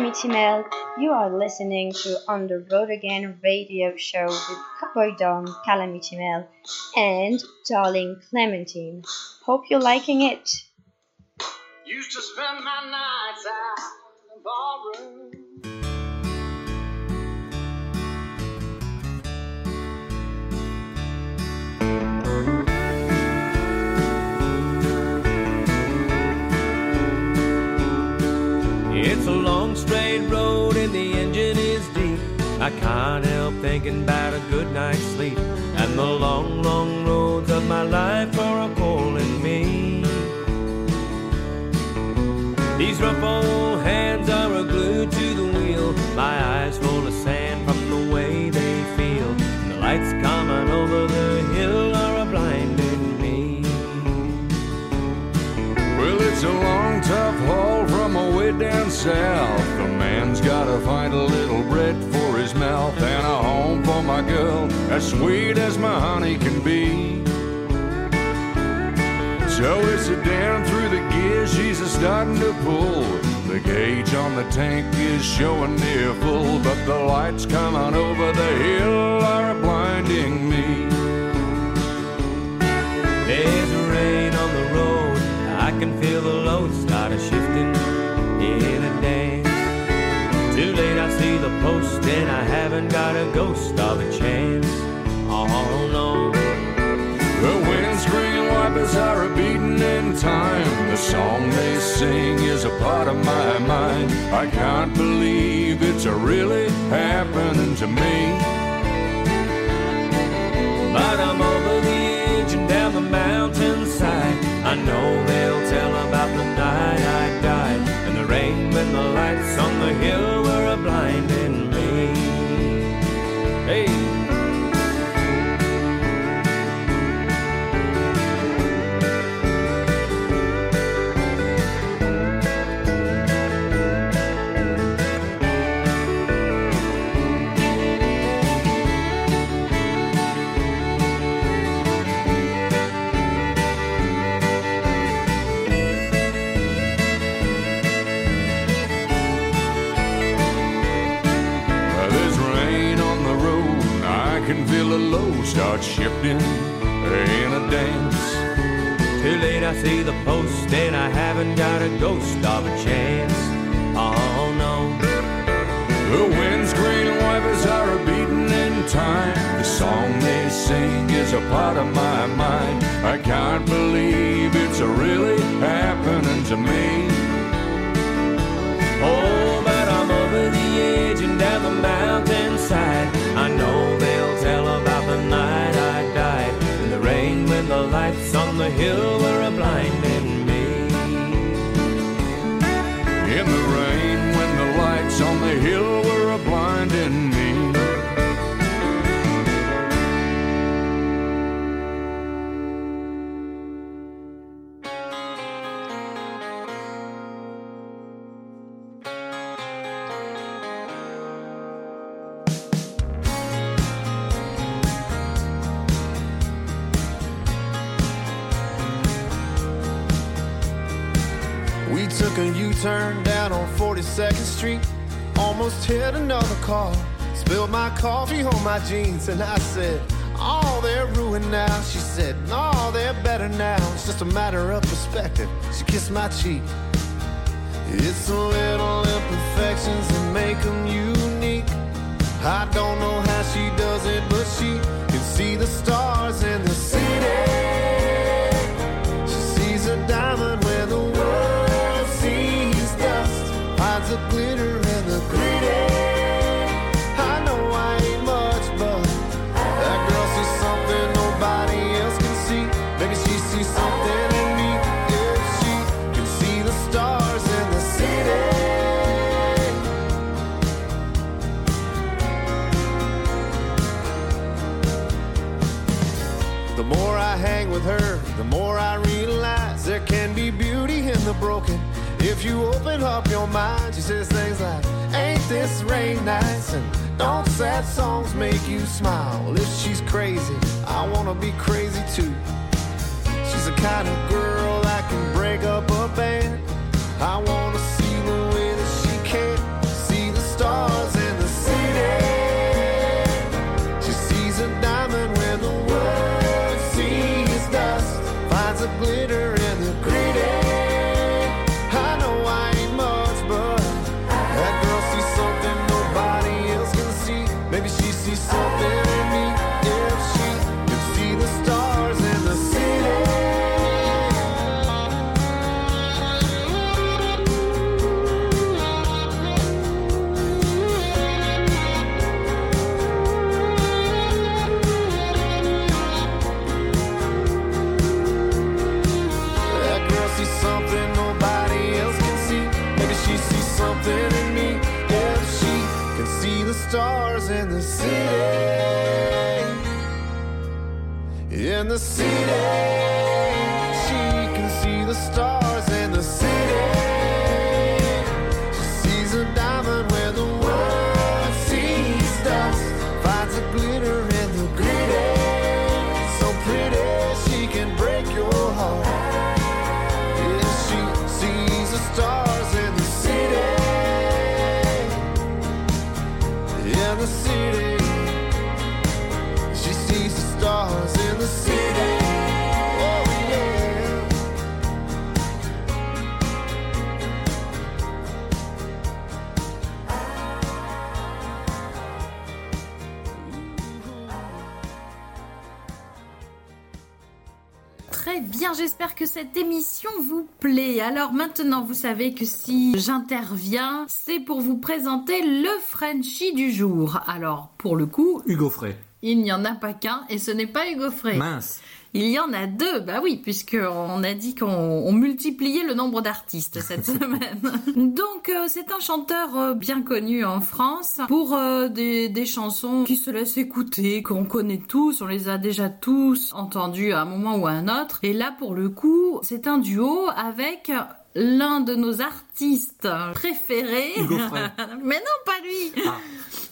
Calamity Mel. You are listening to On the Road Again radio show with Cowboy Don, Calamity Mel, and Darling Clementine. Hope you're liking it. Used to spend my nights out in the ballroom. It's a long I can't help thinking about a good night's sleep and the long, long roads of my life are a calling me. These rough old hands are glued to the wheel, my eyes full of sand from the way they feel. The lights coming over the hill are a blinding me. Well, it's a long, tough haul from a way down south. A man's gotta find a little bread his mouth and a home for my girl, as sweet as my honey can be. So it's a down through the gears, she's a starting to pull. The gauge on the tank is showing near full, but the lights coming over the hill are blinding me. There's the post, and I haven't got a ghost of a chance. Oh no. The windscreen wipers are a beating in time. The song they sing is a part of my mind. I can't believe it's really happening to me. But I'm over the edge and down the mountainside. I know they'll start shifting in a dance. Too late, I see the post, and I haven't got a ghost of a chance. Oh no. The windscreen wipers are a beating in time. The song they sing is a part of my mind. I can't believe it's really happening to me. Almost hit another car. Spilled my coffee on my jeans, and I said, "Oh, they're ruined now." She said, "No, they're better now. It's just a matter of perspective." She kissed my cheek. It's the little imperfections that make them unique. I don't know how she does it, but she can see the stars in the city. If you open up your mind, she says things like, Ain't this rain nice? And don't sad songs make you smile? If she's crazy, I wanna be crazy too. She's the kind of girl that can break up a band. I wanna in the city. In the city, she can see the stars que cette émission vous plaît. Alors maintenant, vous savez que si j'interviens, c'est pour vous présenter le Frenchie du jour. Alors, pour le coup, Hugo Frey. il n'y en a pas qu'un et ce n'est pas Hugo Frey. Mince. Il y en a deux, bah oui, puisqu'on a dit qu'on on multipliait le nombre d'artistes cette semaine. Donc euh, c'est un chanteur euh, bien connu en France pour euh, des, des chansons qui se laissent écouter, qu'on connaît tous, on les a déjà tous entendus à un moment ou à un autre. Et là pour le coup, c'est un duo avec l'un de nos artistes préférés. Mais non, pas lui. Ah.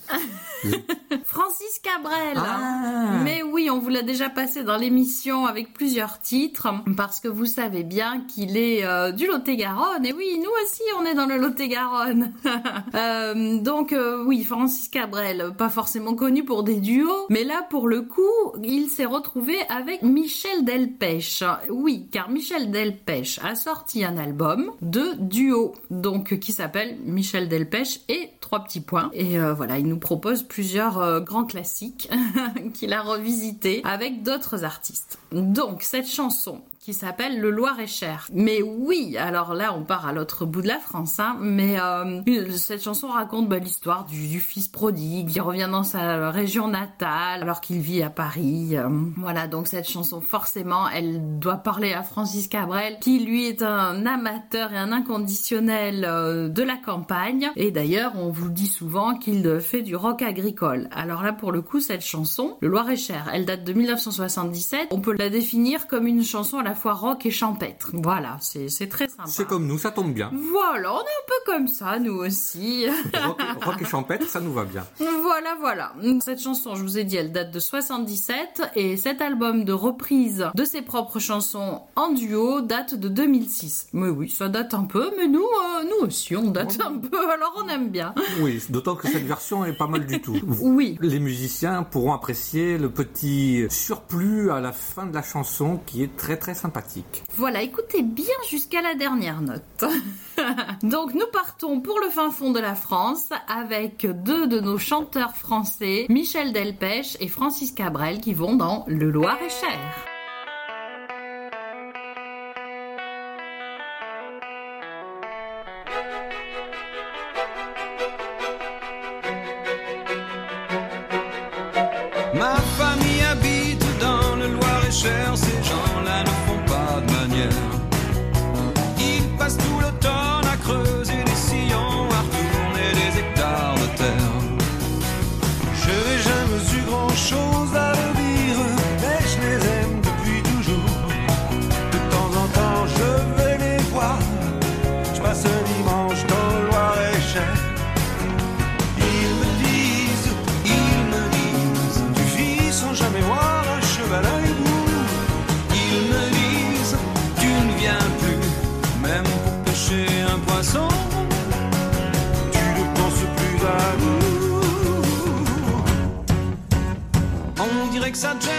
Francis Cabrel. Ah. Mais oui, on vous l'a déjà passé dans l'émission avec plusieurs titres, parce que vous savez bien qu'il est euh, du Lot-et-Garonne. Et oui, nous aussi, on est dans le Lot-et-Garonne. Euh, donc euh, oui, Francis Cabrel, pas forcément connu pour des duos, mais là, pour le coup, il s'est retrouvé avec Michel Delpech. Oui, car Michel Delpech a sorti un album de duo, donc qui s'appelle Michel Delpech et trois petits points. Et voilà, il nous propose plusieurs euh, grands classiques qu'il a revisités avec d'autres artistes. Donc cette chanson qui s'appelle Le Loir-et-Cher. Mais oui, alors là on part à l'autre bout de la France, hein, mais euh, cette chanson raconte bah, l'histoire du, fils prodigue, il revient dans sa région natale alors qu'il vit à Paris. euh, voilà, donc cette chanson forcément elle doit parler à Francis Cabrel qui lui est un amateur et un inconditionnel euh, de la campagne. Et d'ailleurs on vous dit souvent qu'il fait du rock agricole. Alors là pour le coup cette chanson, Le Loir-et-Cher, elle date de 1977. On peut la définir comme une chanson à la fois rock et champêtre. Voilà, c'est très sympa. C'est comme nous, ça tombe bien. Voilà, on est un peu comme ça, nous aussi. Rock, rock et champêtre, ça nous va bien. voilà, voilà. Cette chanson, je vous ai dit, elle date de 77 et cet album de reprise de ses propres chansons en duo date de 2006. Mais oui, ça date un peu, mais nous, euh, nous aussi, on date un peu, alors on aime bien. Oui, d'autant que cette version est pas mal du tout. Oui. Les musiciens pourront apprécier le petit surplus à la fin de la chanson qui est très très Voilà, écoutez bien jusqu'à la dernière note. Donc nous partons pour le fin fond de la France avec deux de nos chanteurs français, Michel Delpech et Francis Cabrel, qui vont dans Le Loir-et-Cher. On dirait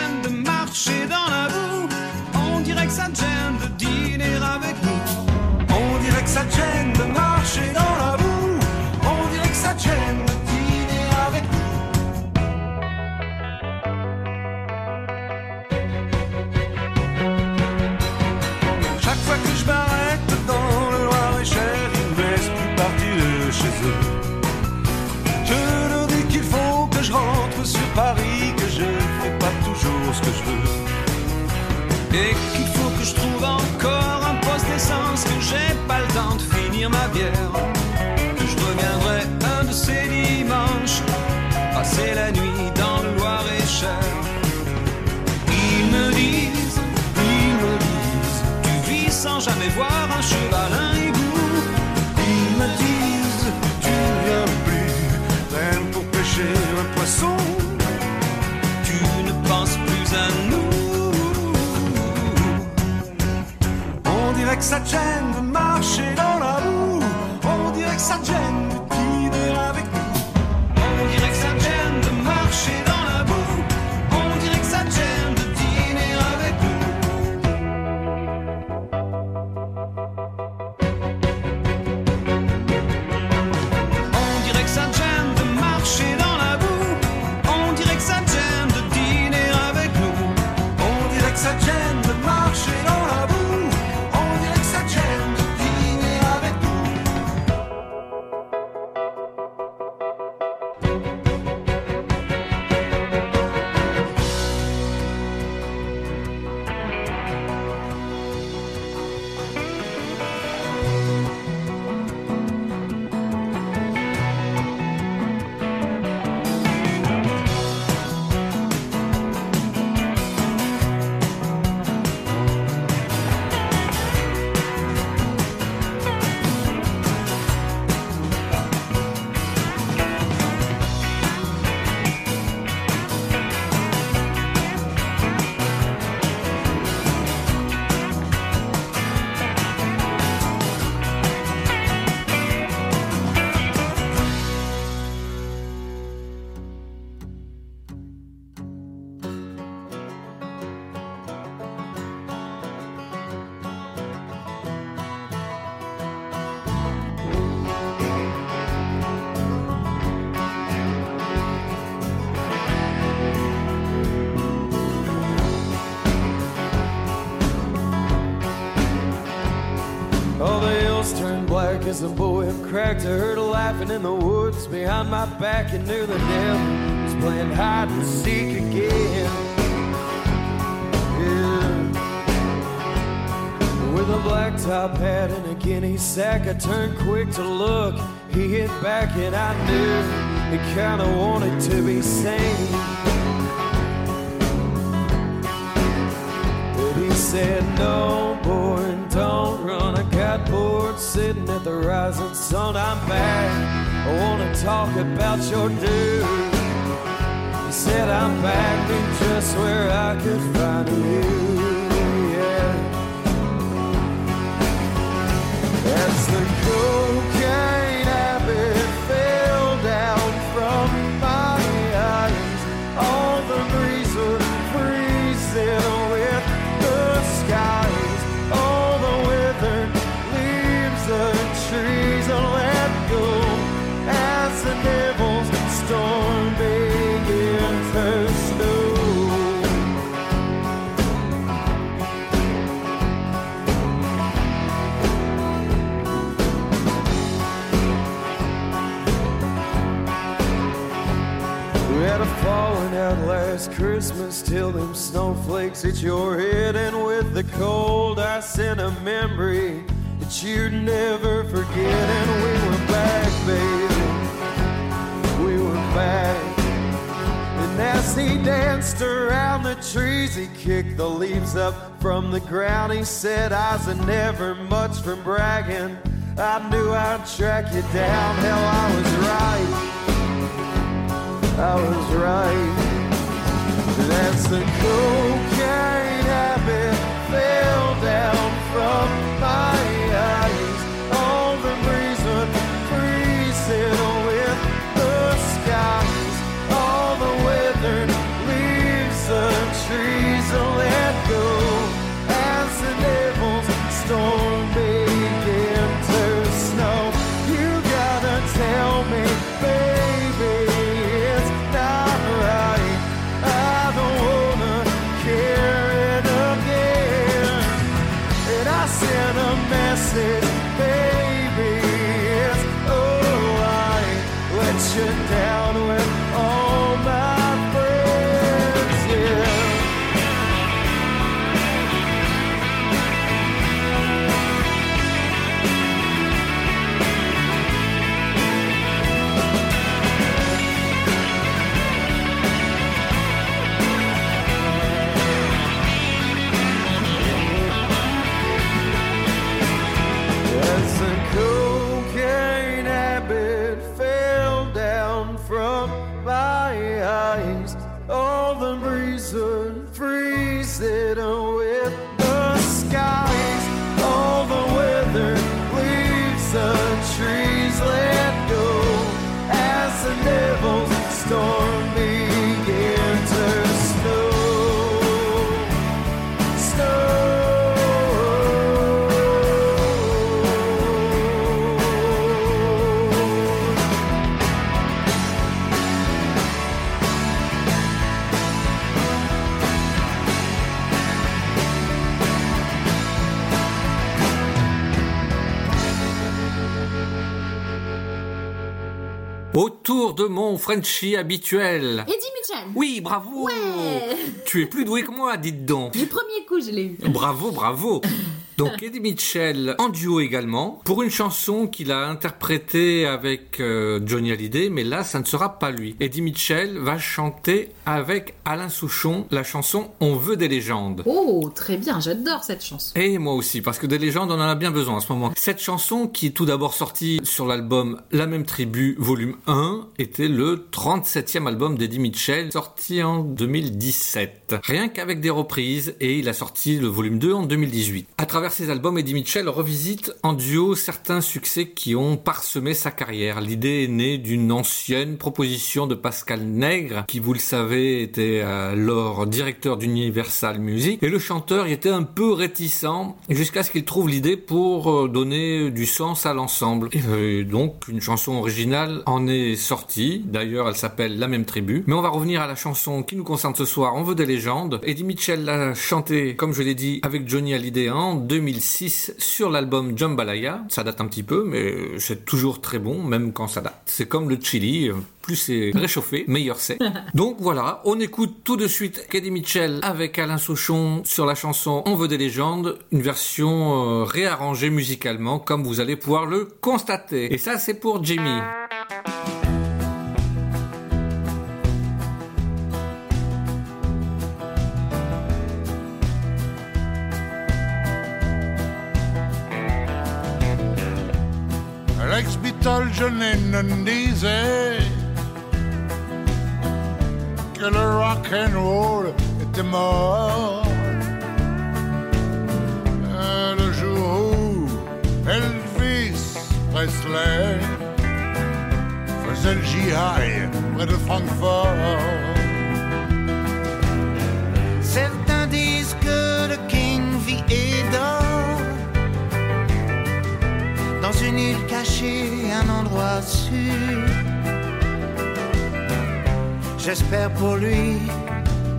et qu'il faut que je trouve encore un poste d'essence, que j'ai pas le temps de finir ma bière, que je reviendrai un de ces dimanches, passer la nuit dans le Loir-et-Cher. Ils me disent, ils me disent, tu vis sans jamais voir un cheval. On dirait as bullwhip cracked. I heard a laughing in the woods behind my back and knew the devil was playing hide and seek again. Yeah. With a black top hat and a guinea sack, I turned quick to look. He hit back and I knew he kinda wanted to be sane. But he said, No, the rising sun. I'm back. I wanna talk about your dude. He said, I'm back in just where I could find you. Snowflakes hit your head, and with the cold, I sent a memory that you'd never forget. And we were back, baby. We were back. And as he danced around the trees, he kicked the leaves up from the ground. He said, I's a never much from bragging. I knew I'd track you down. Hell, I was right. I was right. That's the cocaine habit fell down from my eyes. All the would freezing with the skies. All the leaves of trees de mon Frenchie habituel. Eddie Mitchell. Oui, bravo Ouais. Tu es plus doué que moi, dites donc. Du premier coup, je l'ai eu. Bravo, bravo. Donc Eddie Mitchell en duo également pour une chanson qu'il a interprétée avec euh, Johnny Hallyday, mais là ça ne sera pas lui. Eddie Mitchell va chanter avec Alain Souchon la chanson On veut des légendes. Oh, très bien, j'adore cette chanson. Et moi aussi, parce que des légendes, on en a bien besoin en ce moment. Cette chanson, qui est tout d'abord sortie sur l'album La même tribu, volume 1, était le 37e album d'Eddie Mitchell, sorti en 2017. Rien qu'avec des reprises, et il a sorti le volume 2 en 2018. À travers ses albums, Eddie Mitchell revisite en duo certains succès qui ont parsemé sa carrière. L'idée est née d'une ancienne proposition de Pascal Nègre, qui, vous le savez, était alors directeur d'Universal Music, et le chanteur y était un peu réticent jusqu'à ce qu'il trouve l'idée pour euh, donner du sens à l'ensemble. Et euh, donc, une chanson originale en est sortie. D'ailleurs, elle s'appelle La même tribu. Mais on va revenir à la chanson qui nous concerne ce soir. On veut des. Eddie Mitchell l'a chanté, comme je l'ai dit, avec Johnny Hallyday en 2006 sur l'album Jambalaya. Ça date un petit peu, mais c'est toujours très bon, même quand ça date. C'est comme le chili. Plus c'est réchauffé, meilleur c'est. Donc voilà, on écoute tout de suite Eddie Mitchell avec Alain Souchon sur la chanson On veut des légendes, une version euh, réarrangée musicalement, comme vous allez pouvoir le constater. Et ça, c'est pour Jimmy. L'ex-Beatle John Lennon disait que le rock and roll était mort. Euh, Le jour où Elvis Presley faisait le jihad près de Francfort. Certains disent que le King vit une île cachée, un endroit sûr. J'espère pour lui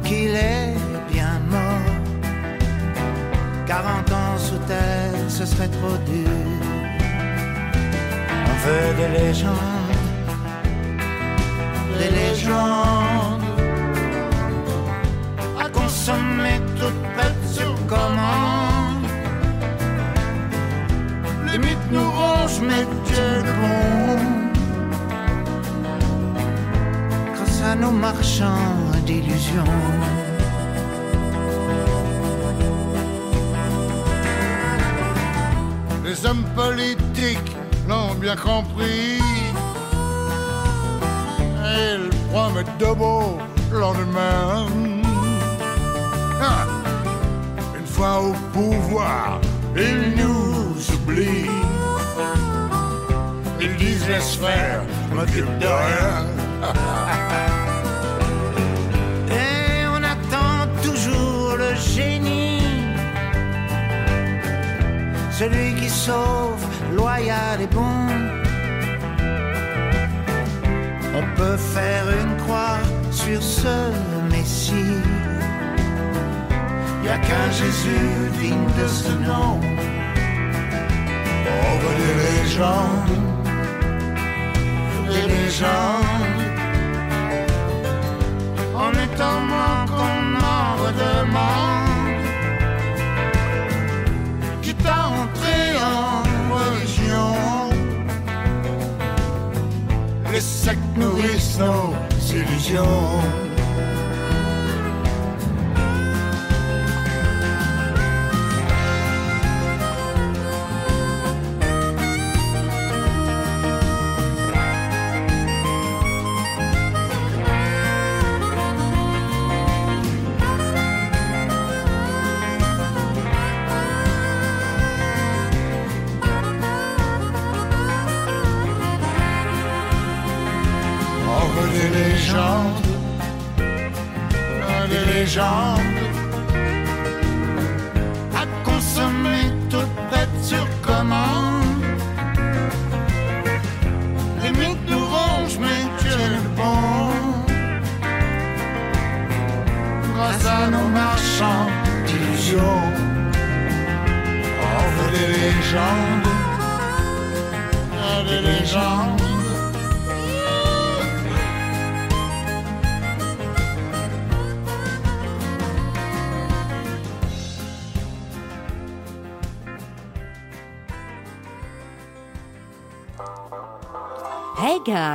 qu'il est bien mort. 40 ans sous terre, ce serait trop dur. On veut des légendes, des légendes à consommer prêtes sur commande. Les mythes nous rongent, mais Dieu. Grâce à nos marchands d'illusions. Les hommes politiques l'ont bien compris. Ils promettent de beau lendemain. Ah, Une fois au pouvoir, ils nous oublient. Ils disent laisse faire, m'occupe de rien. Et on attend toujours le génie. Celui qui sauve, loyal et bon. On peut faire une croix sur ce Messie. Y a qu'un Jésus digne de ce nom. On veut des légendes, des légendes. En étant moins qu'on en redemande. Quitte à entrer en religion. les sectes nourrissent nos illusions.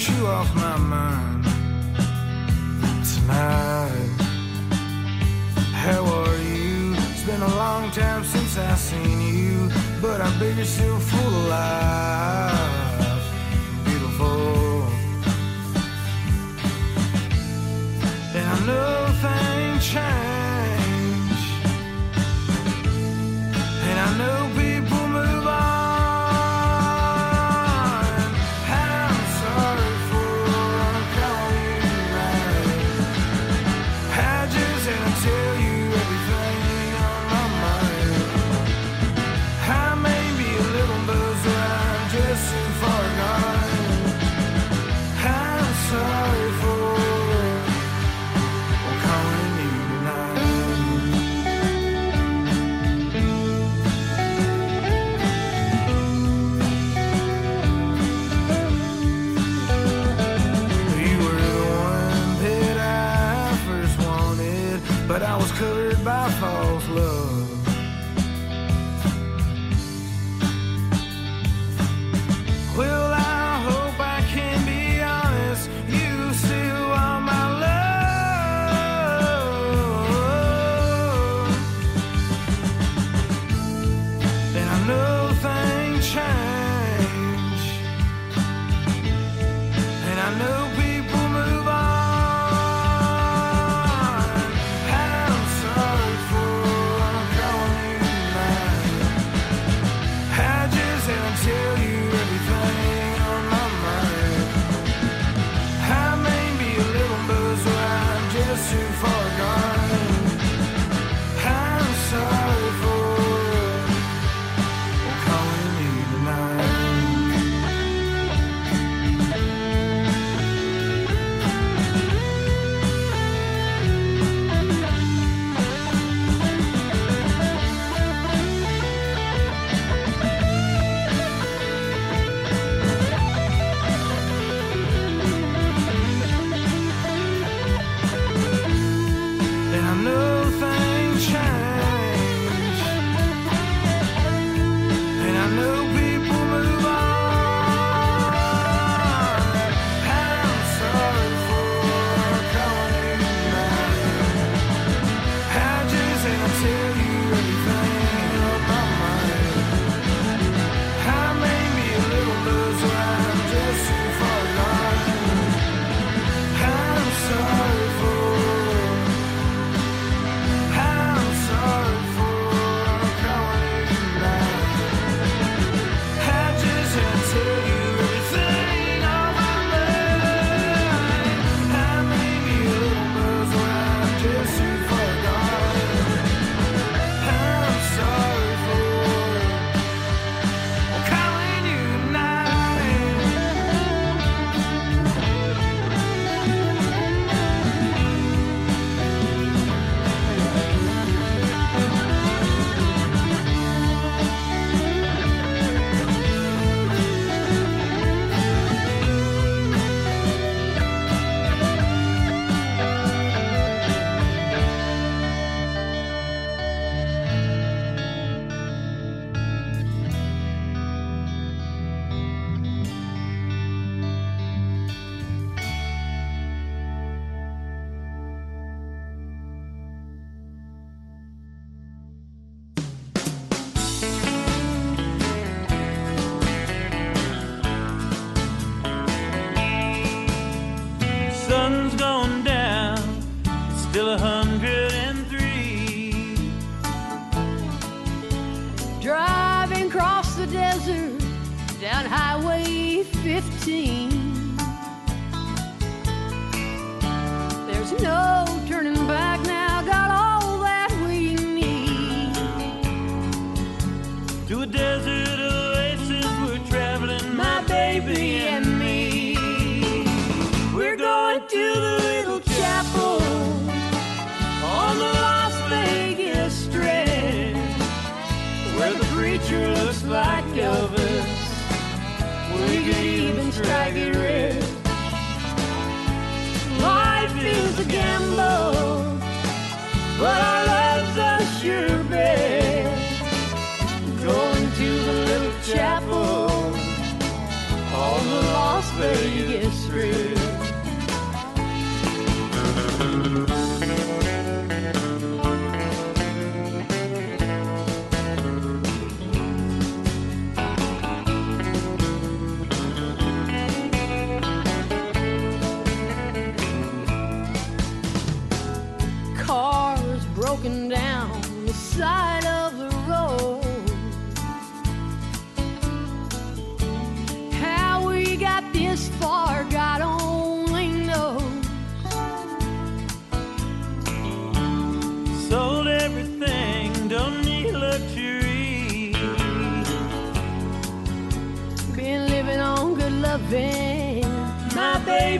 get you off my mind tonight. How are you? It's been a long time since I seen you, but I bet you're still full of life, beautiful. And I know things change.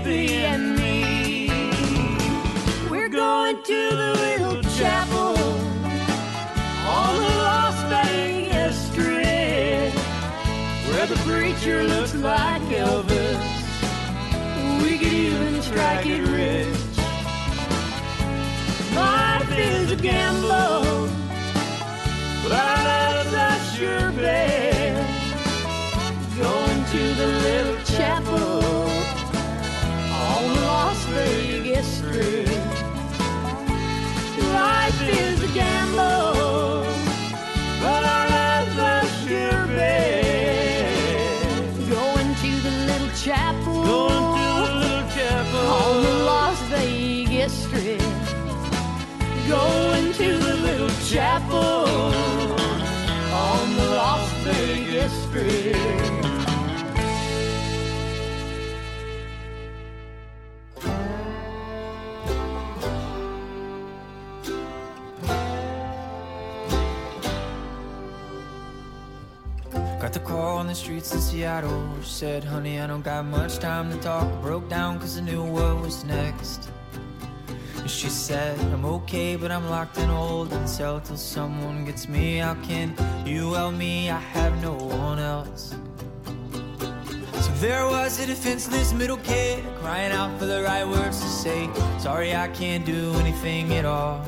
Baby and me. We're going to the little chapel on the Las Vegas Strip, where the preacher looks like Elvis. We could even strike it rich. Life is a gamble, but our Life is a gamble, but our love's a sure bet. Going to the little chapel, Going to the little chapel on the Las Vegas Strip. Going to the little chapel on the Las Vegas Strip. The streets in Seattle. She said, honey, I don't got much time to talk. Broke down cause I knew what was next. And She said, I'm okay, but I'm locked in holding cell till someone gets me. How can you help me? I have no one else. So there was a defenseless middle kid crying out for the right words to say. Sorry, I can't do anything at all.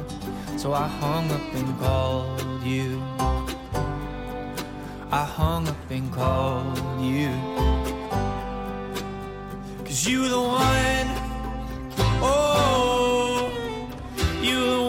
So I hung up and called you. I hung up and called you. Cause you were the one, oh, you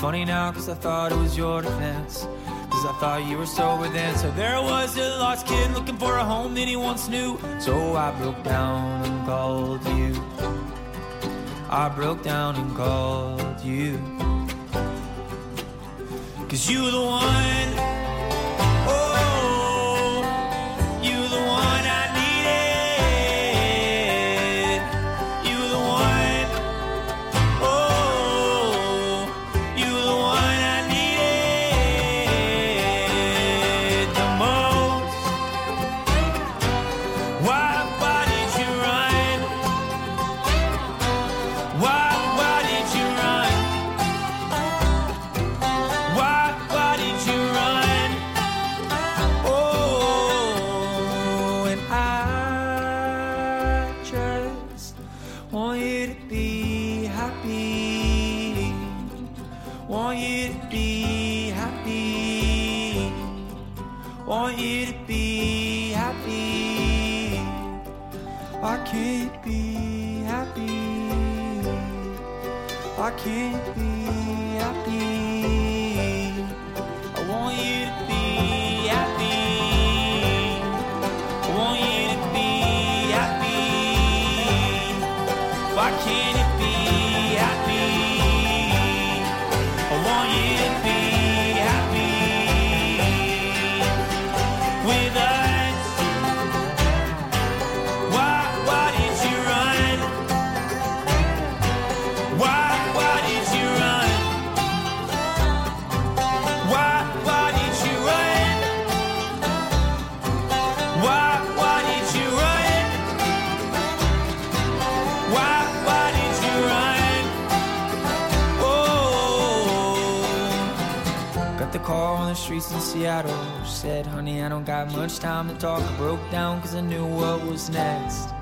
Funny now, cause I thought it was your defense. Cause I thought you were sober then. So there was a lost kid looking for a home that he once knew. So I broke down and called you. I broke down and called you. Cause you the one, 你 Seattle. Said, honey, I don't got much time to talk. I broke down cause I knew what was next.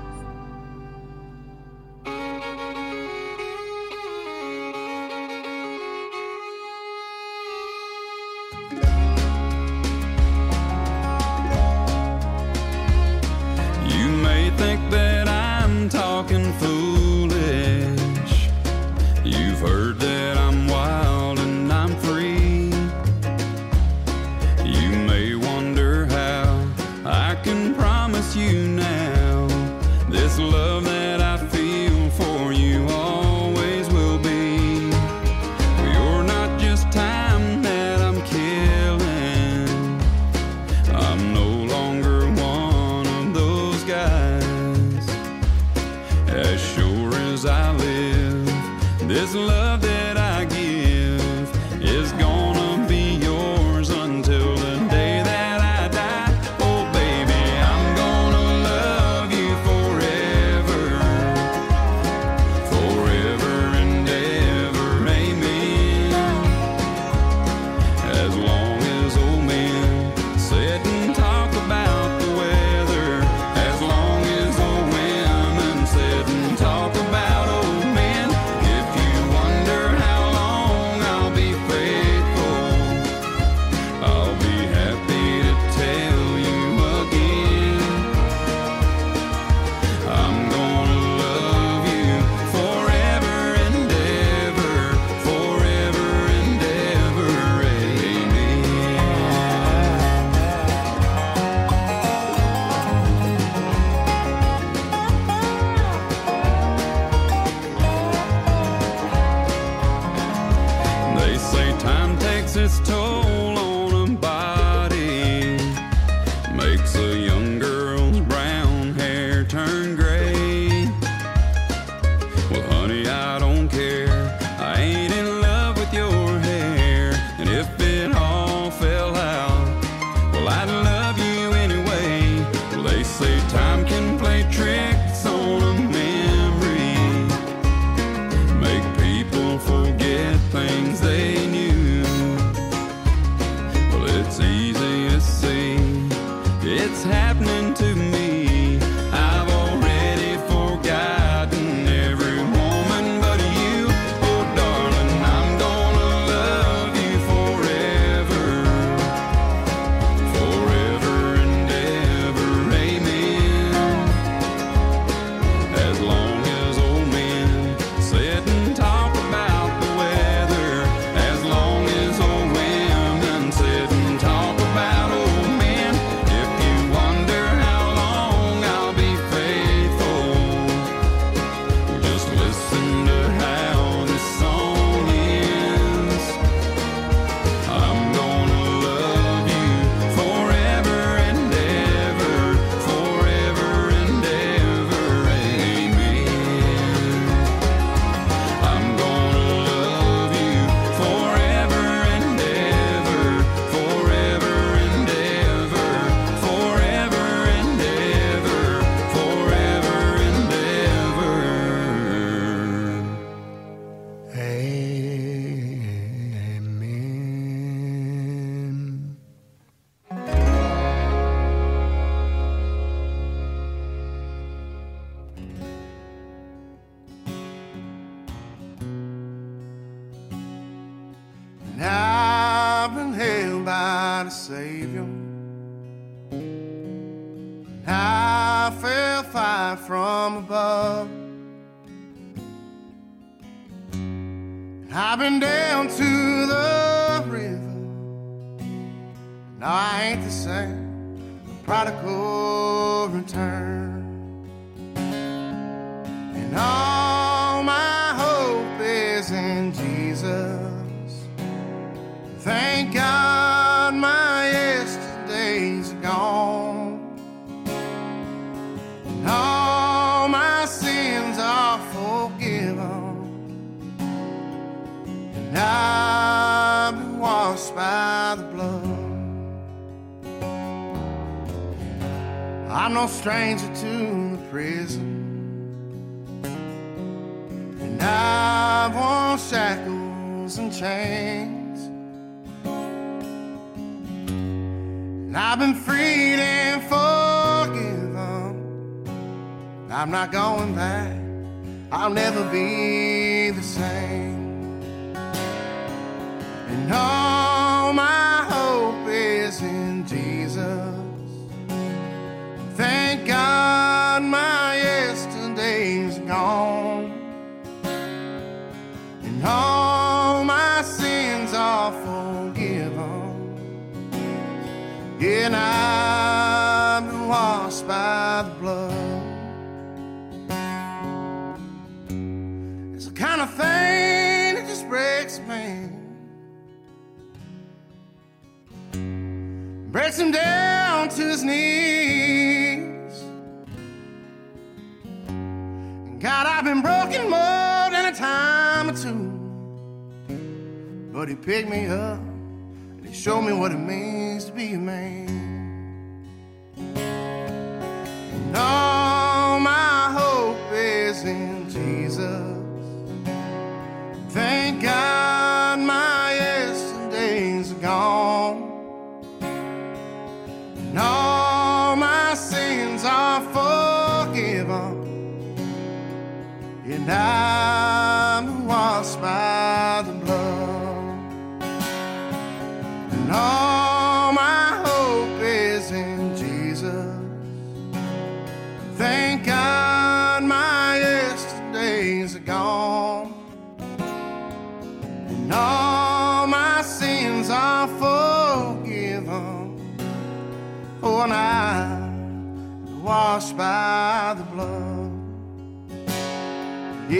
This love that take me up, and he showed me what it means.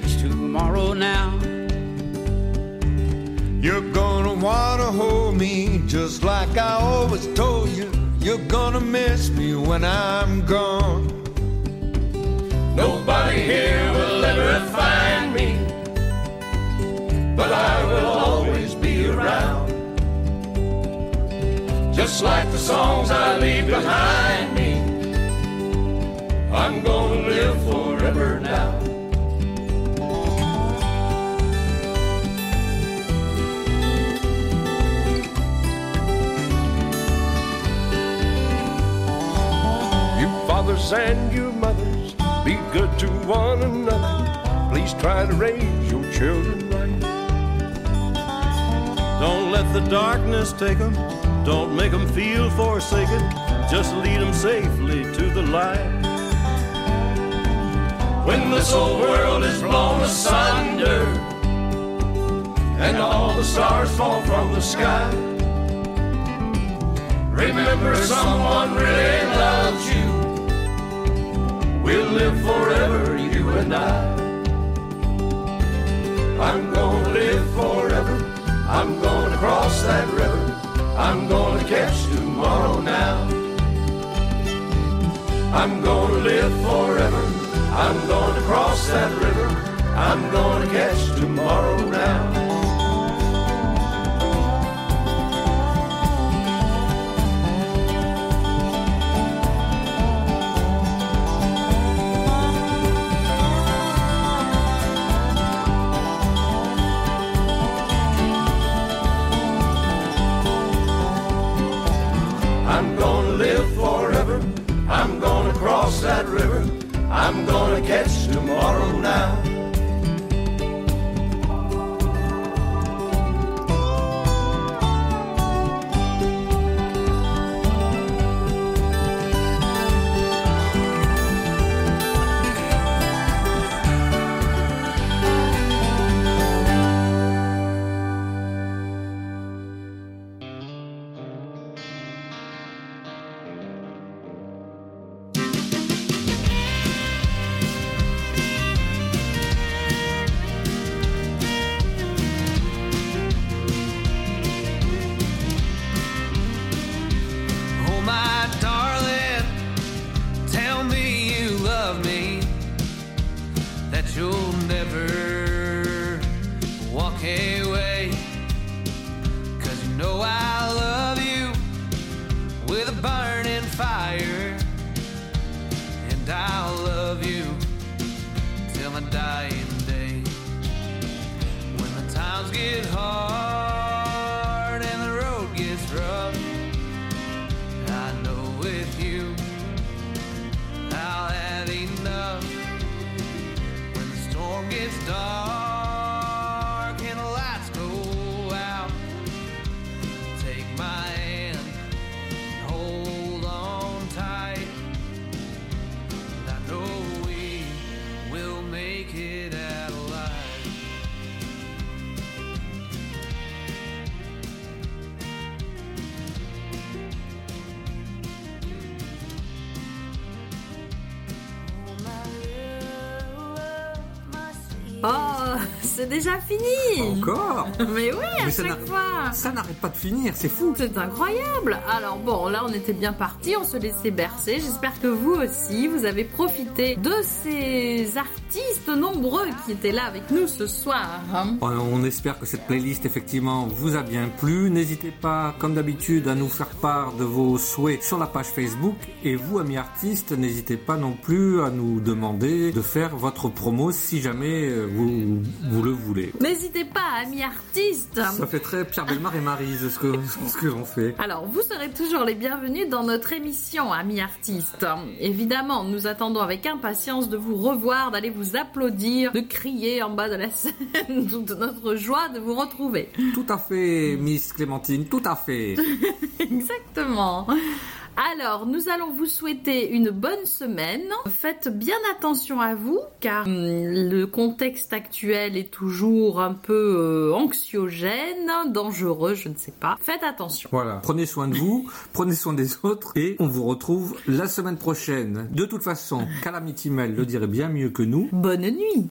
catch tomorrow now. You're gonna wanna hold me just like I always told you. You're gonna miss me when I'm gone. Nobody here will ever find me, but I will always be around. Just like the songs I leave behind fathers and you mothers, be good to one another. Please try to raise your children right. Don't let the darkness take them. Don't make them feel forsaken. Just lead them safely to the light. When this whole world is blown asunder and all the stars fall from the sky, remember someone really loves you. We'll live forever, you and I. I'm gonna live forever. I'm gonna cross that river. I'm gonna catch tomorrow now. I'm gonna live forever. I'm gonna cross that river. I'm gonna catch tomorrow now. I'm gonna live forever. I'm gonna cross that river. I'm gonna catch tomorrow now. C'est déjà fini. Encore Mais oui, à Mais ça chaque n'a- Ça n'arrête pas de finir, c'est fou. C'est incroyable Alors bon, là on était bien parti, on se laissait bercer. J'espère que vous aussi, vous avez profité de ces artistes nombreux qui étaient là avec nous ce soir. hein. On on espère que cette playlist effectivement vous a bien plu. N'hésitez pas, comme d'habitude, à nous faire part de vos souhaits sur la page Facebook. Et vous, amis artistes, n'hésitez pas non plus à nous demander de faire votre promo si jamais euh, vous, vous le voulez. N'hésitez pas, amis artistes Ça fait très Pierre Belmar et Marise ce que, ce que l'on fait. Alors, vous serez toujours les bienvenus dans notre émission, amis artistes. Évidemment, nous attendons avec impatience de vous revoir, d'aller vous applaudir, de crier en bas de la scène, toute notre joie de vous retrouver. Tout à fait, Miss Clémentine, tout à fait. Exactement. Alors, nous allons vous souhaiter une bonne semaine. Faites bien attention à vous, car hum, le contexte actuel est toujours un peu euh, anxiogène, dangereux, je ne sais pas. Faites attention. Voilà. Prenez soin de vous, prenez soin des autres et on vous retrouve la semaine prochaine. De toute façon, Calamity Mel le dirait bien mieux que nous. Bonne nuit.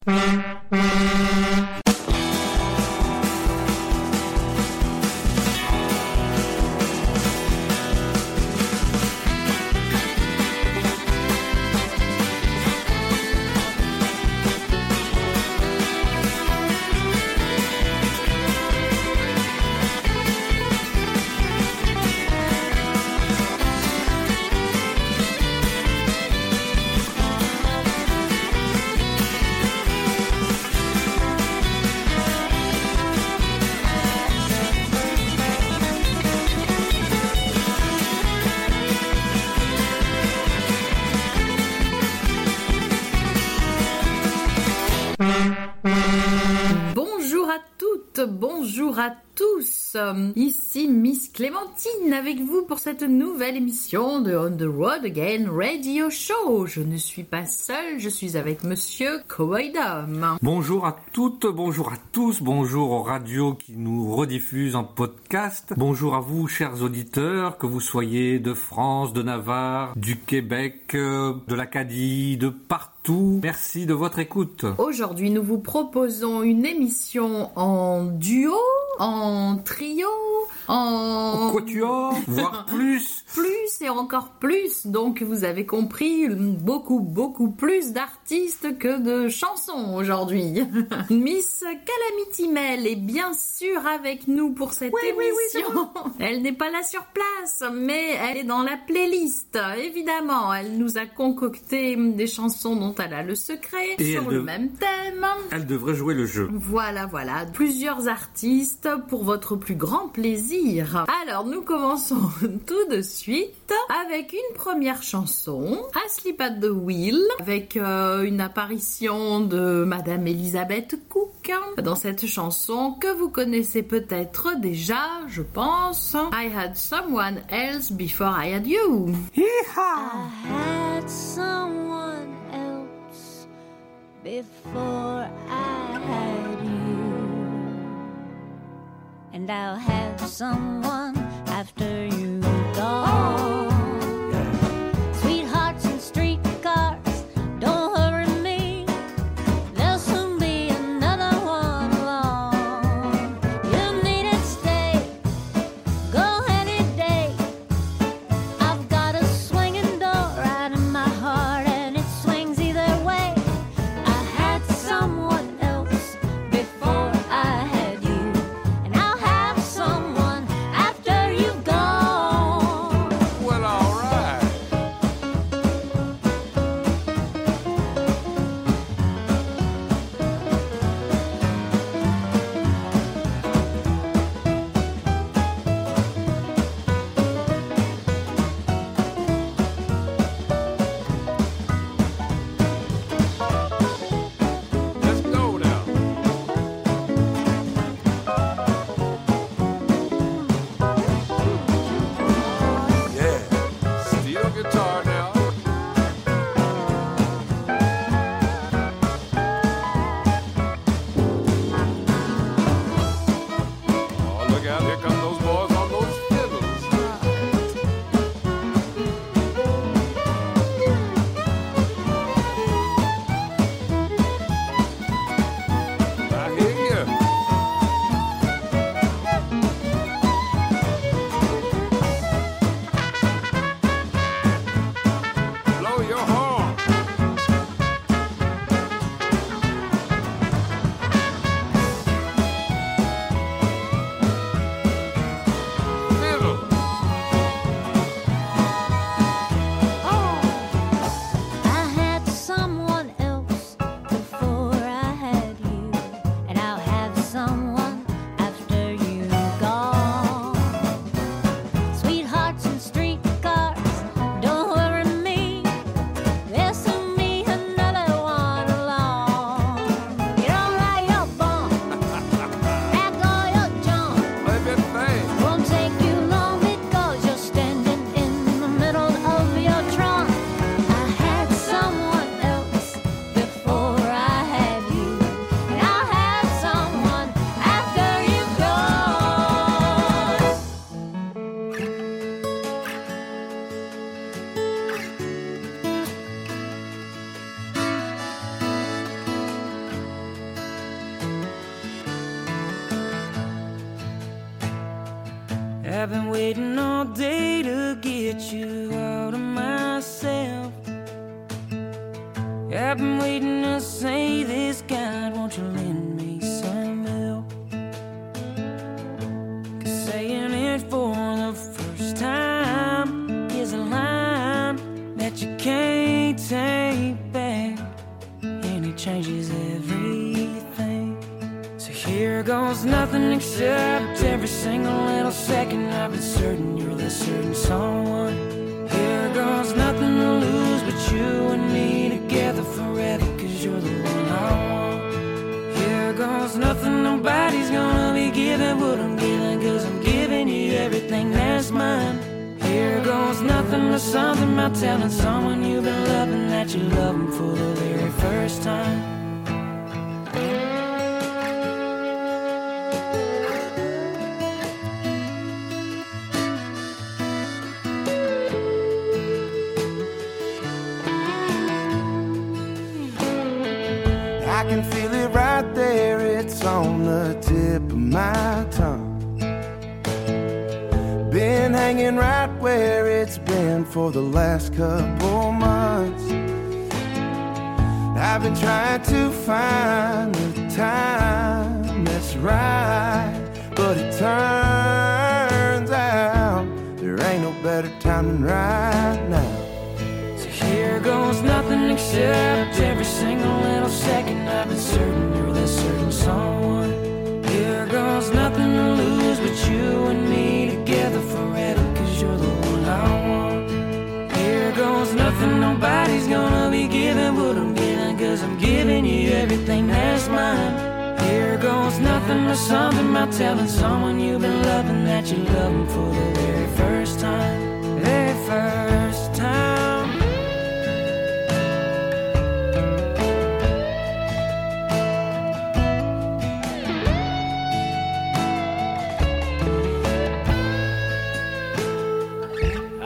Euh, tous. Miss Clémentine avec vous pour cette nouvelle émission de On the Road Again Radio Show. Je ne suis pas seule, je suis avec Monsieur Cowboy Dom. Bonjour à toutes, bonjour à tous, bonjour aux radios qui nous rediffusent en podcast. Bonjour à vous, chers auditeurs, que vous soyez de France, de Navarre, du Québec, euh, de l'Acadie, de partout. Merci de votre écoute. Aujourd'hui, nous vous proposons une émission en duo, en trio, en quatuor, voire plus. Plus et encore plus. Donc, vous avez compris, beaucoup, beaucoup plus d'artistes que de chansons aujourd'hui. Miss Calamity Mel est bien sûr avec nous pour cette Oui, oui, oui, c'est émission. elle n'est pas là sur place, mais elle est dans la playlist. Évidemment, elle nous a concocté des chansons dont elle a le secret Et sur le de- même thème. Elle devrait jouer le jeu. Voilà, voilà, plusieurs artistes pour votre plus grand plaisir. Alors, nous commençons tout de suite avec une première chanson, Asleep at the Wheel, avec euh, une apparition de Madame Elisabeth Cook dans cette chanson que vous connaissez peut-être déjà, je pense. I had someone else before I had you. I had someone else before I had you, and I'll have someone after you gone.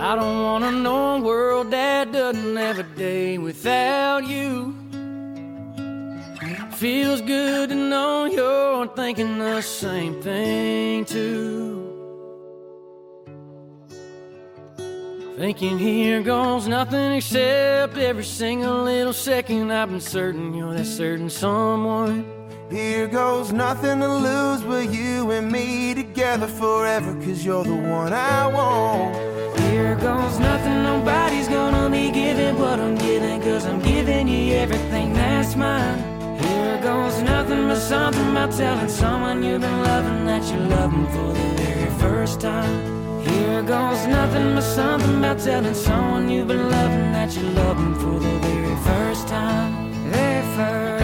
I don't wanna know a world that doesn't have a day without you. Feels good to know you're thinking the same thing too. Thinking here goes nothing except every single little second. I've been certain you're that certain someone. Here goes nothing to lose but you and me together forever, cause you're the one I want here goes nothing, nobody's gonna be giving what I'm giving, cause I'm giving you everything that's mine. Here goes nothing but something about telling someone you've been loving that you love them for the very first time. Here goes nothing but something about telling someone you've been loving that you love them for the very first time. Very first.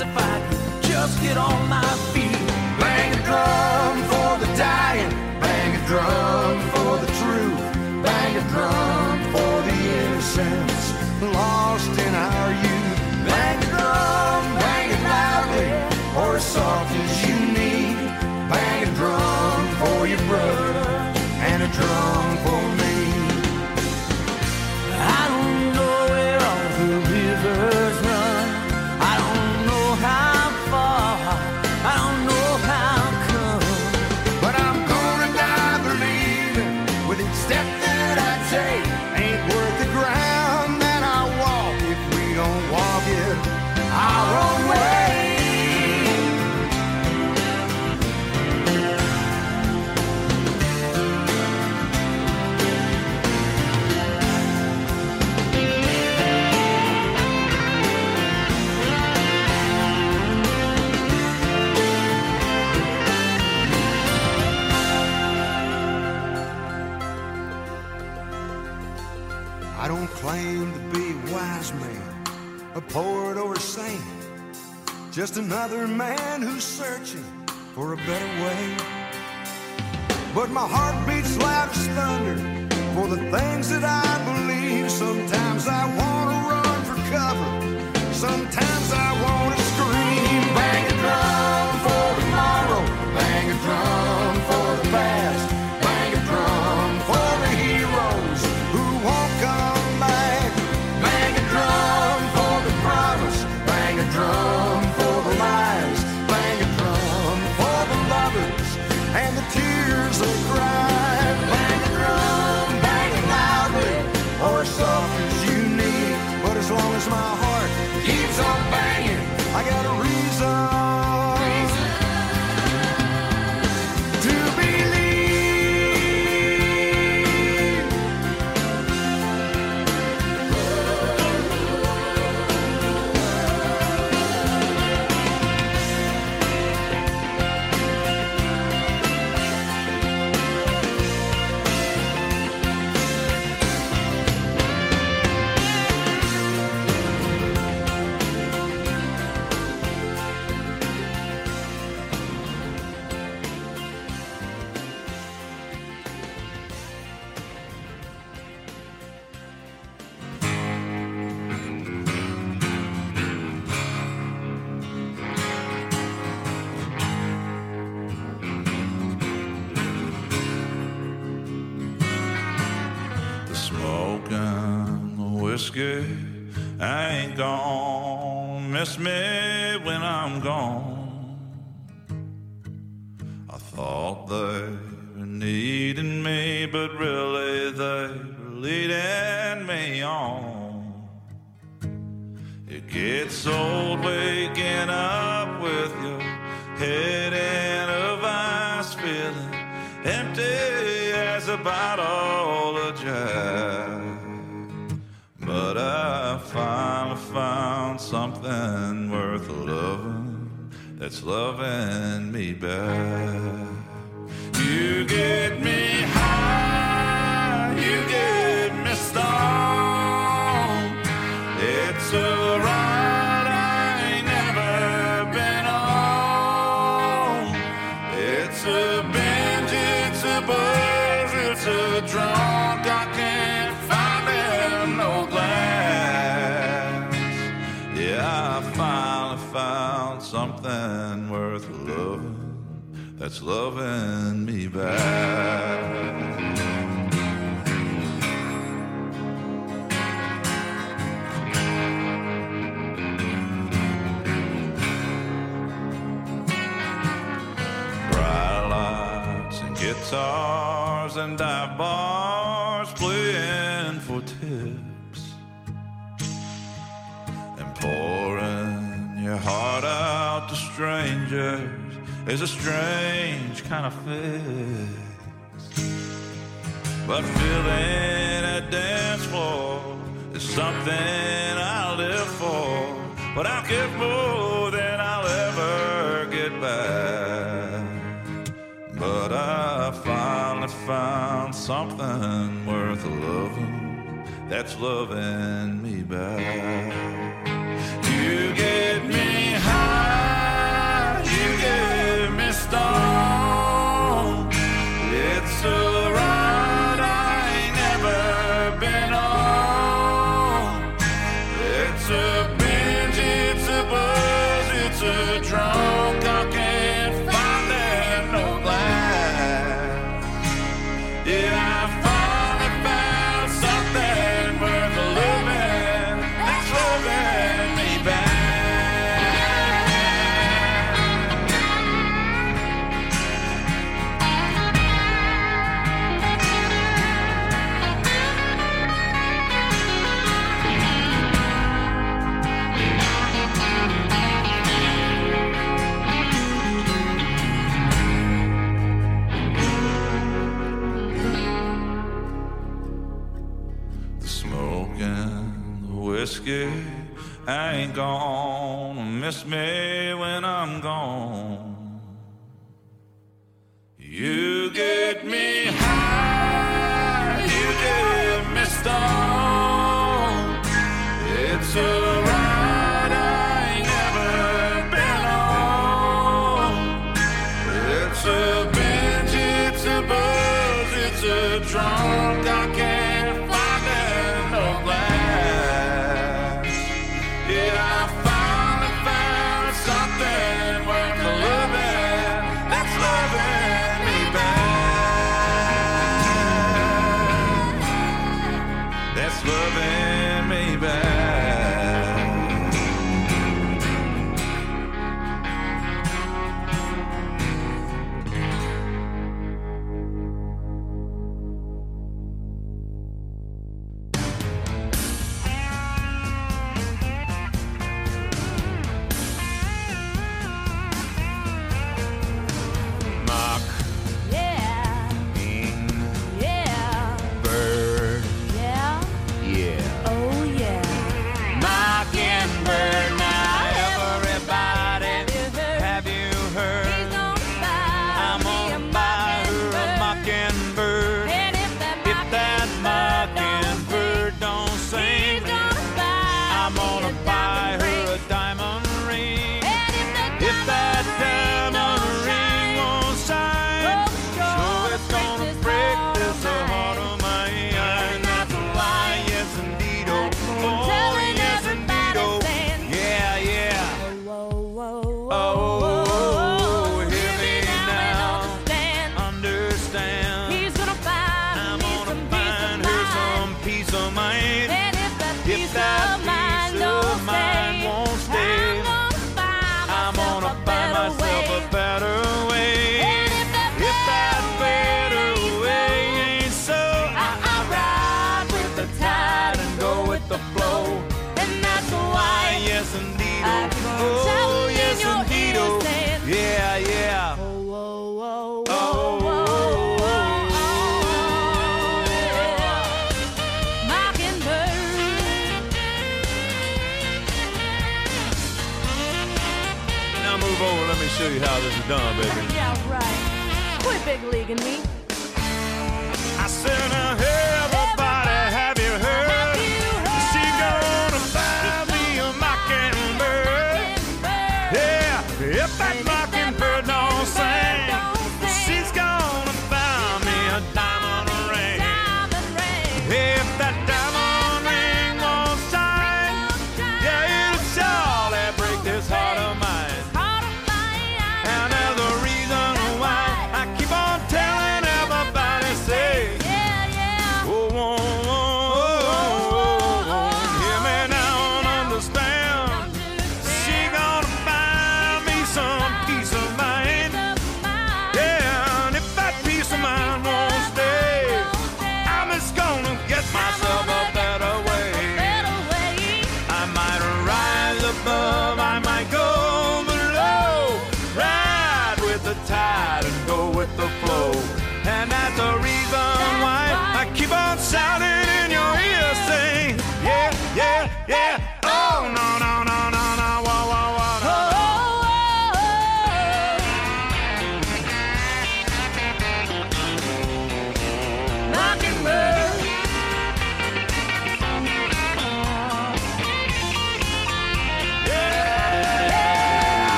if I just get on my Just another man who's searching for a better way. But my heart beats loud as thunder for the things that I believe. Sometimes I wanna run for cover, sometimes I wanna scream. Bang a drum for tomorrow, bang a drum whiskey. I ain't gonna miss me when I'm gone. I thought they were needing me, but really they were leading me on. It gets old waking up with your head in a vice, feeling empty as a bottle of Jack. Finally found something worth loving that's loving me back. You get me that's loving me back. guitars and dive bars playing for tips and pouring your heart out to strangers is a strange kind of fix. But filling a dance floor is something I live for. But I'll give more than I'll ever get back. But I finally found something worth loving that's loving me back. You get me how this is done, baby. Yeah, right. Quit big leaguing me.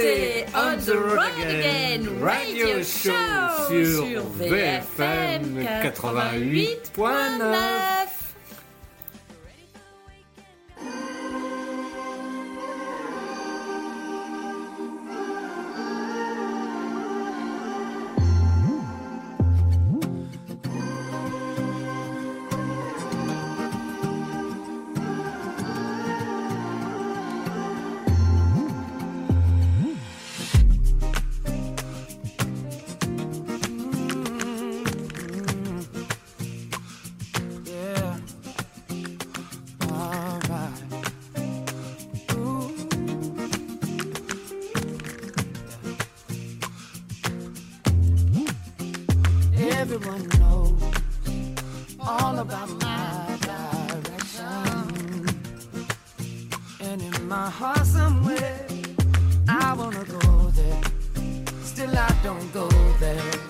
c'est On the Road Again Radio Show sur VFM 88.9. about my direction. And in my heart somewhere, I wanna go there. Still I don't go there.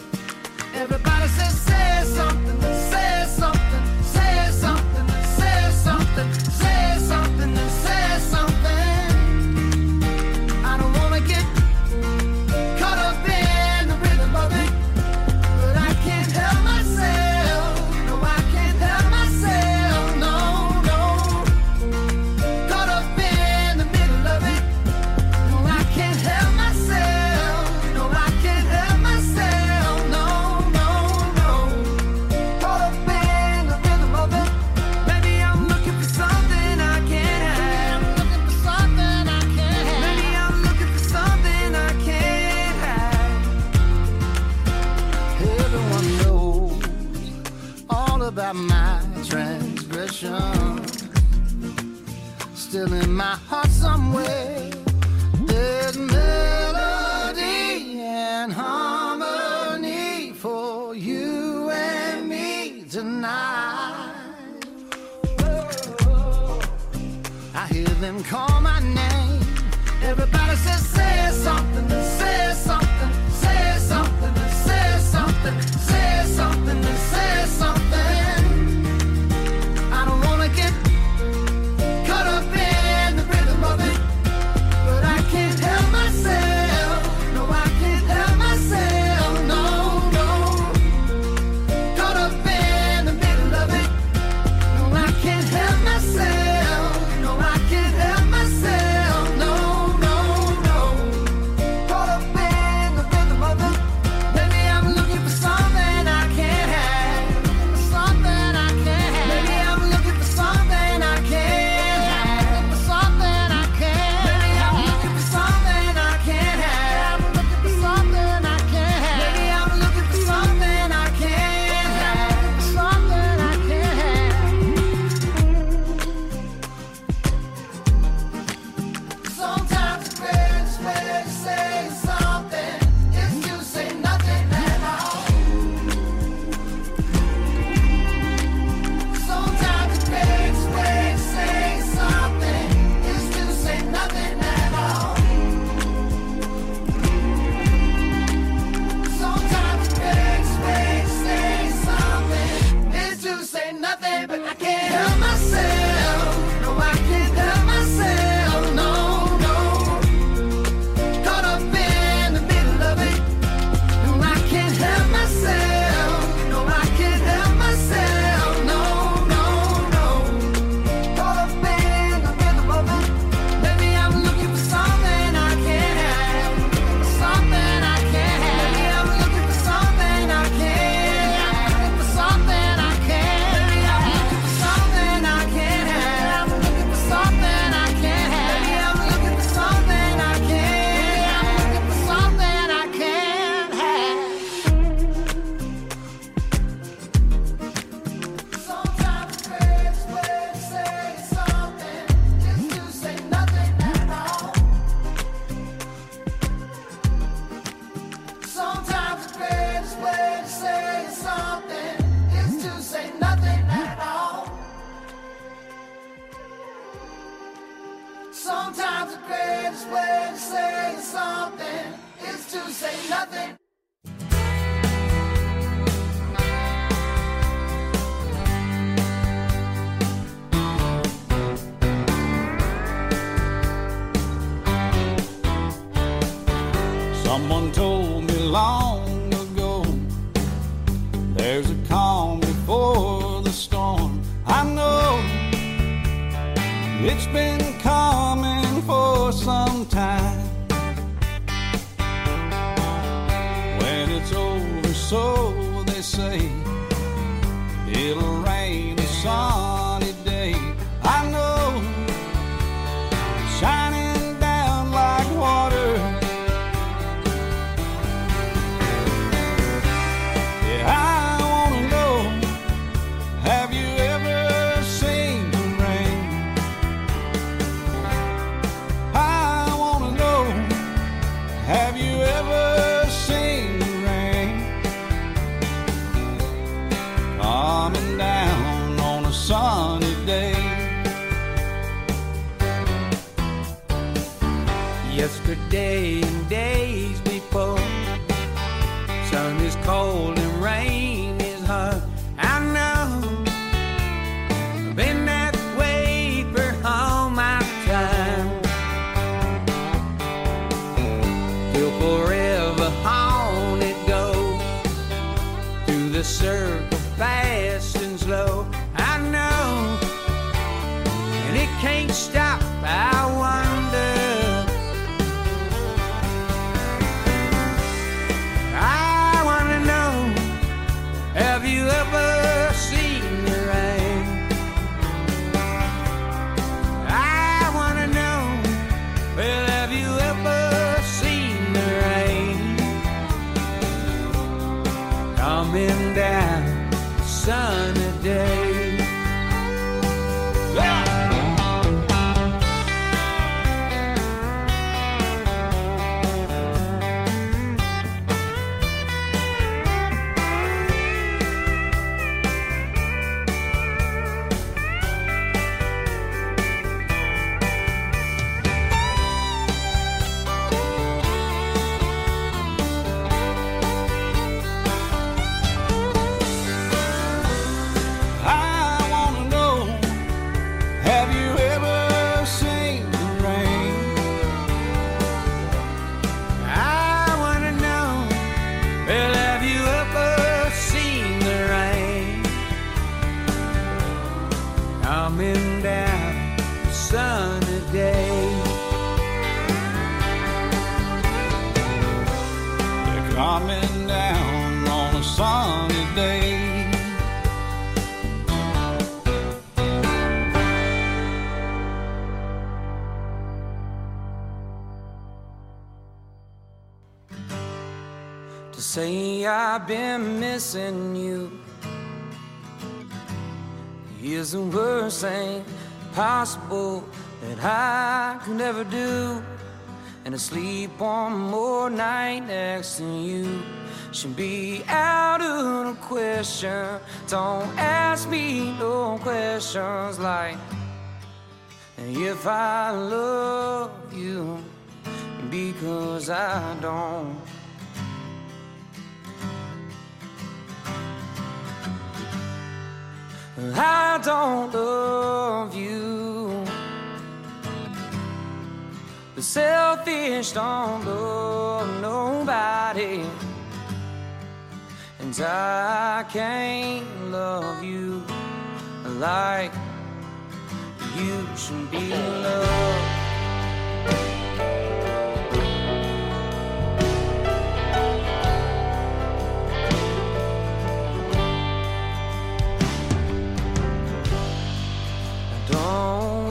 I've been missing you. Is the worst thing possible that I could ever do. And to sleep one more night next to you should be out of the question. Don't ask me no questions like if I love you because I don't. I don't love you. The selfish don't love nobody. And I can't love you like you should be loved.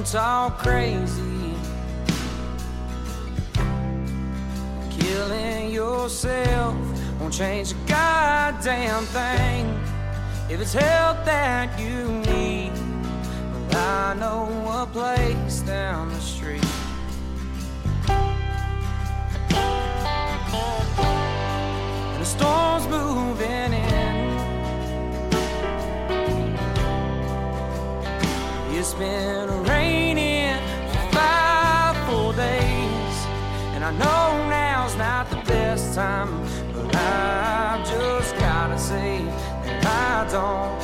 Don't talk crazy. Killing yourself won't change a goddamn thing. If it's help that you need, well, I know a place down the street. And the storm's moving in. It's been raining I know now's not the best time, but I've just gotta say that I don't,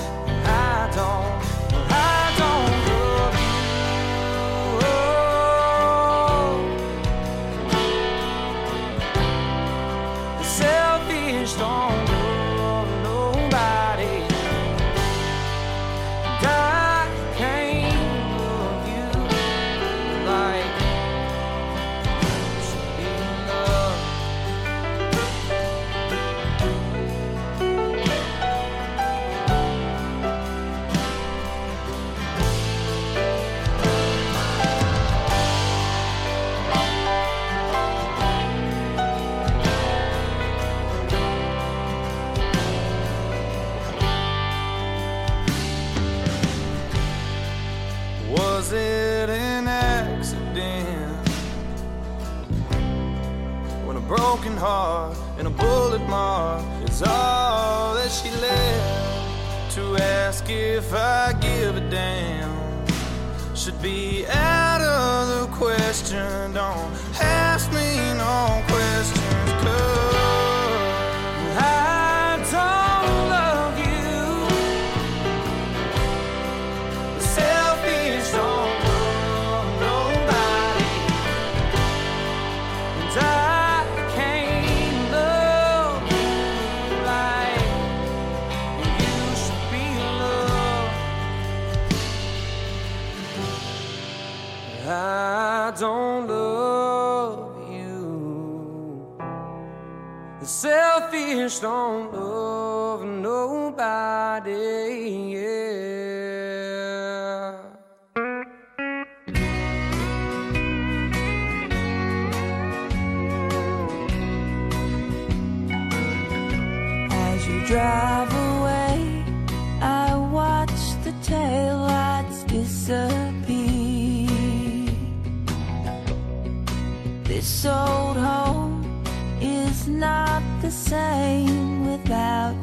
I don't, heart and a bullet mark is all that she left to ask if I give a damn. Should be out of the question. Don't ask me no questions. just don't love nobody. Yeah. As you drive away, I watch the taillights disappear. This old home same without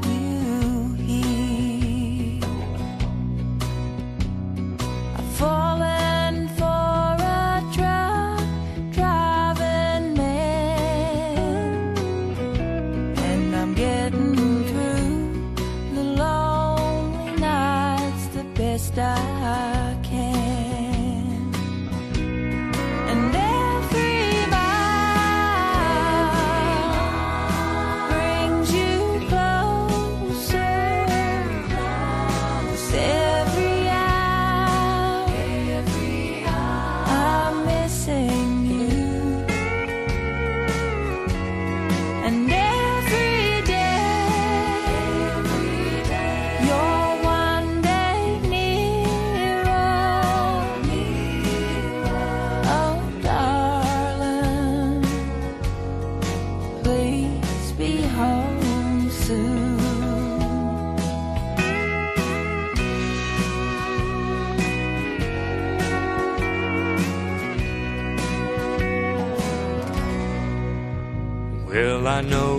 I know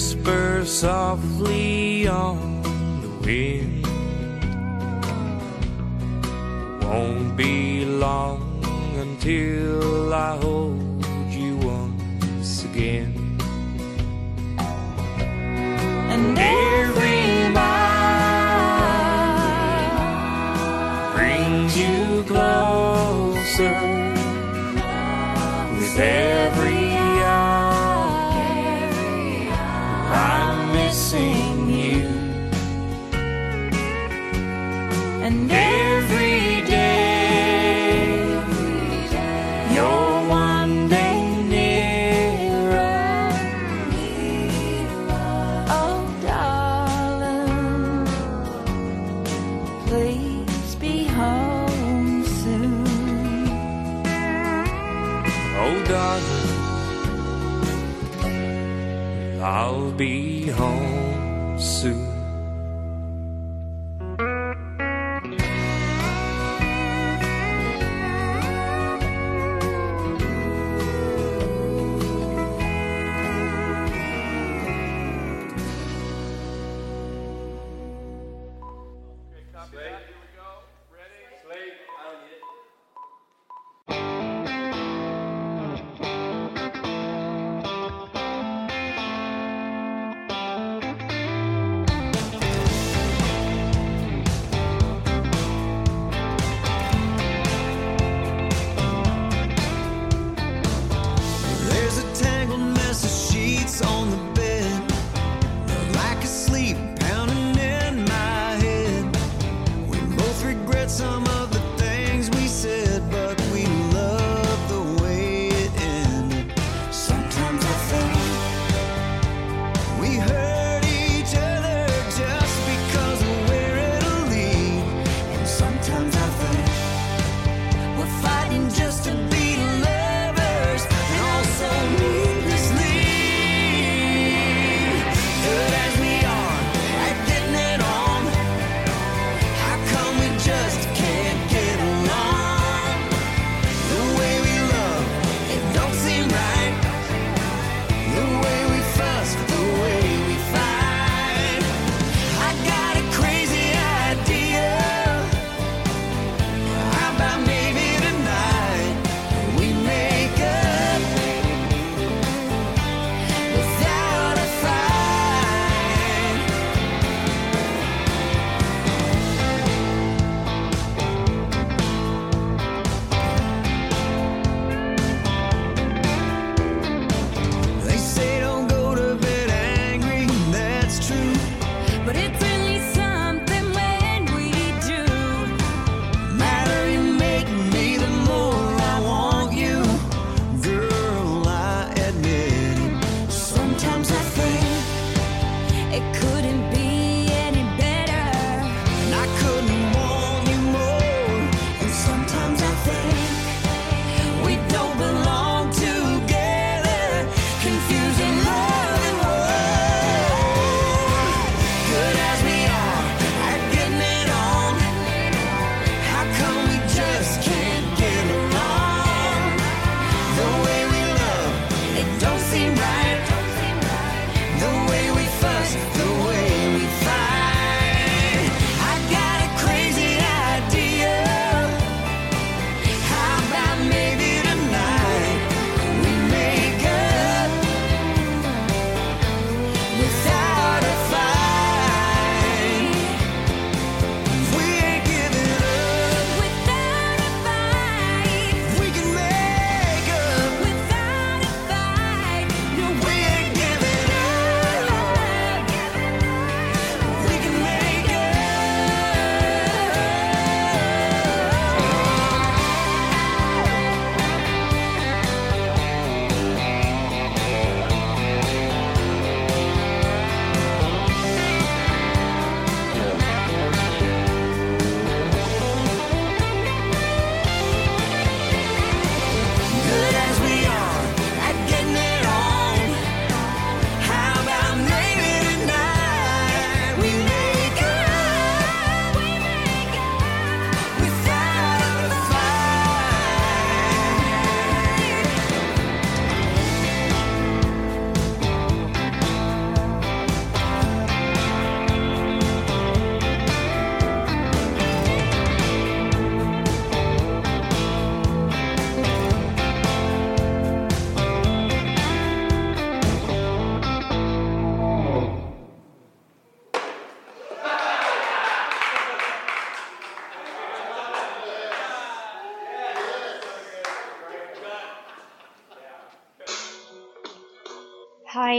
whisper softly on the wind. Won't be long until.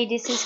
Hi, this is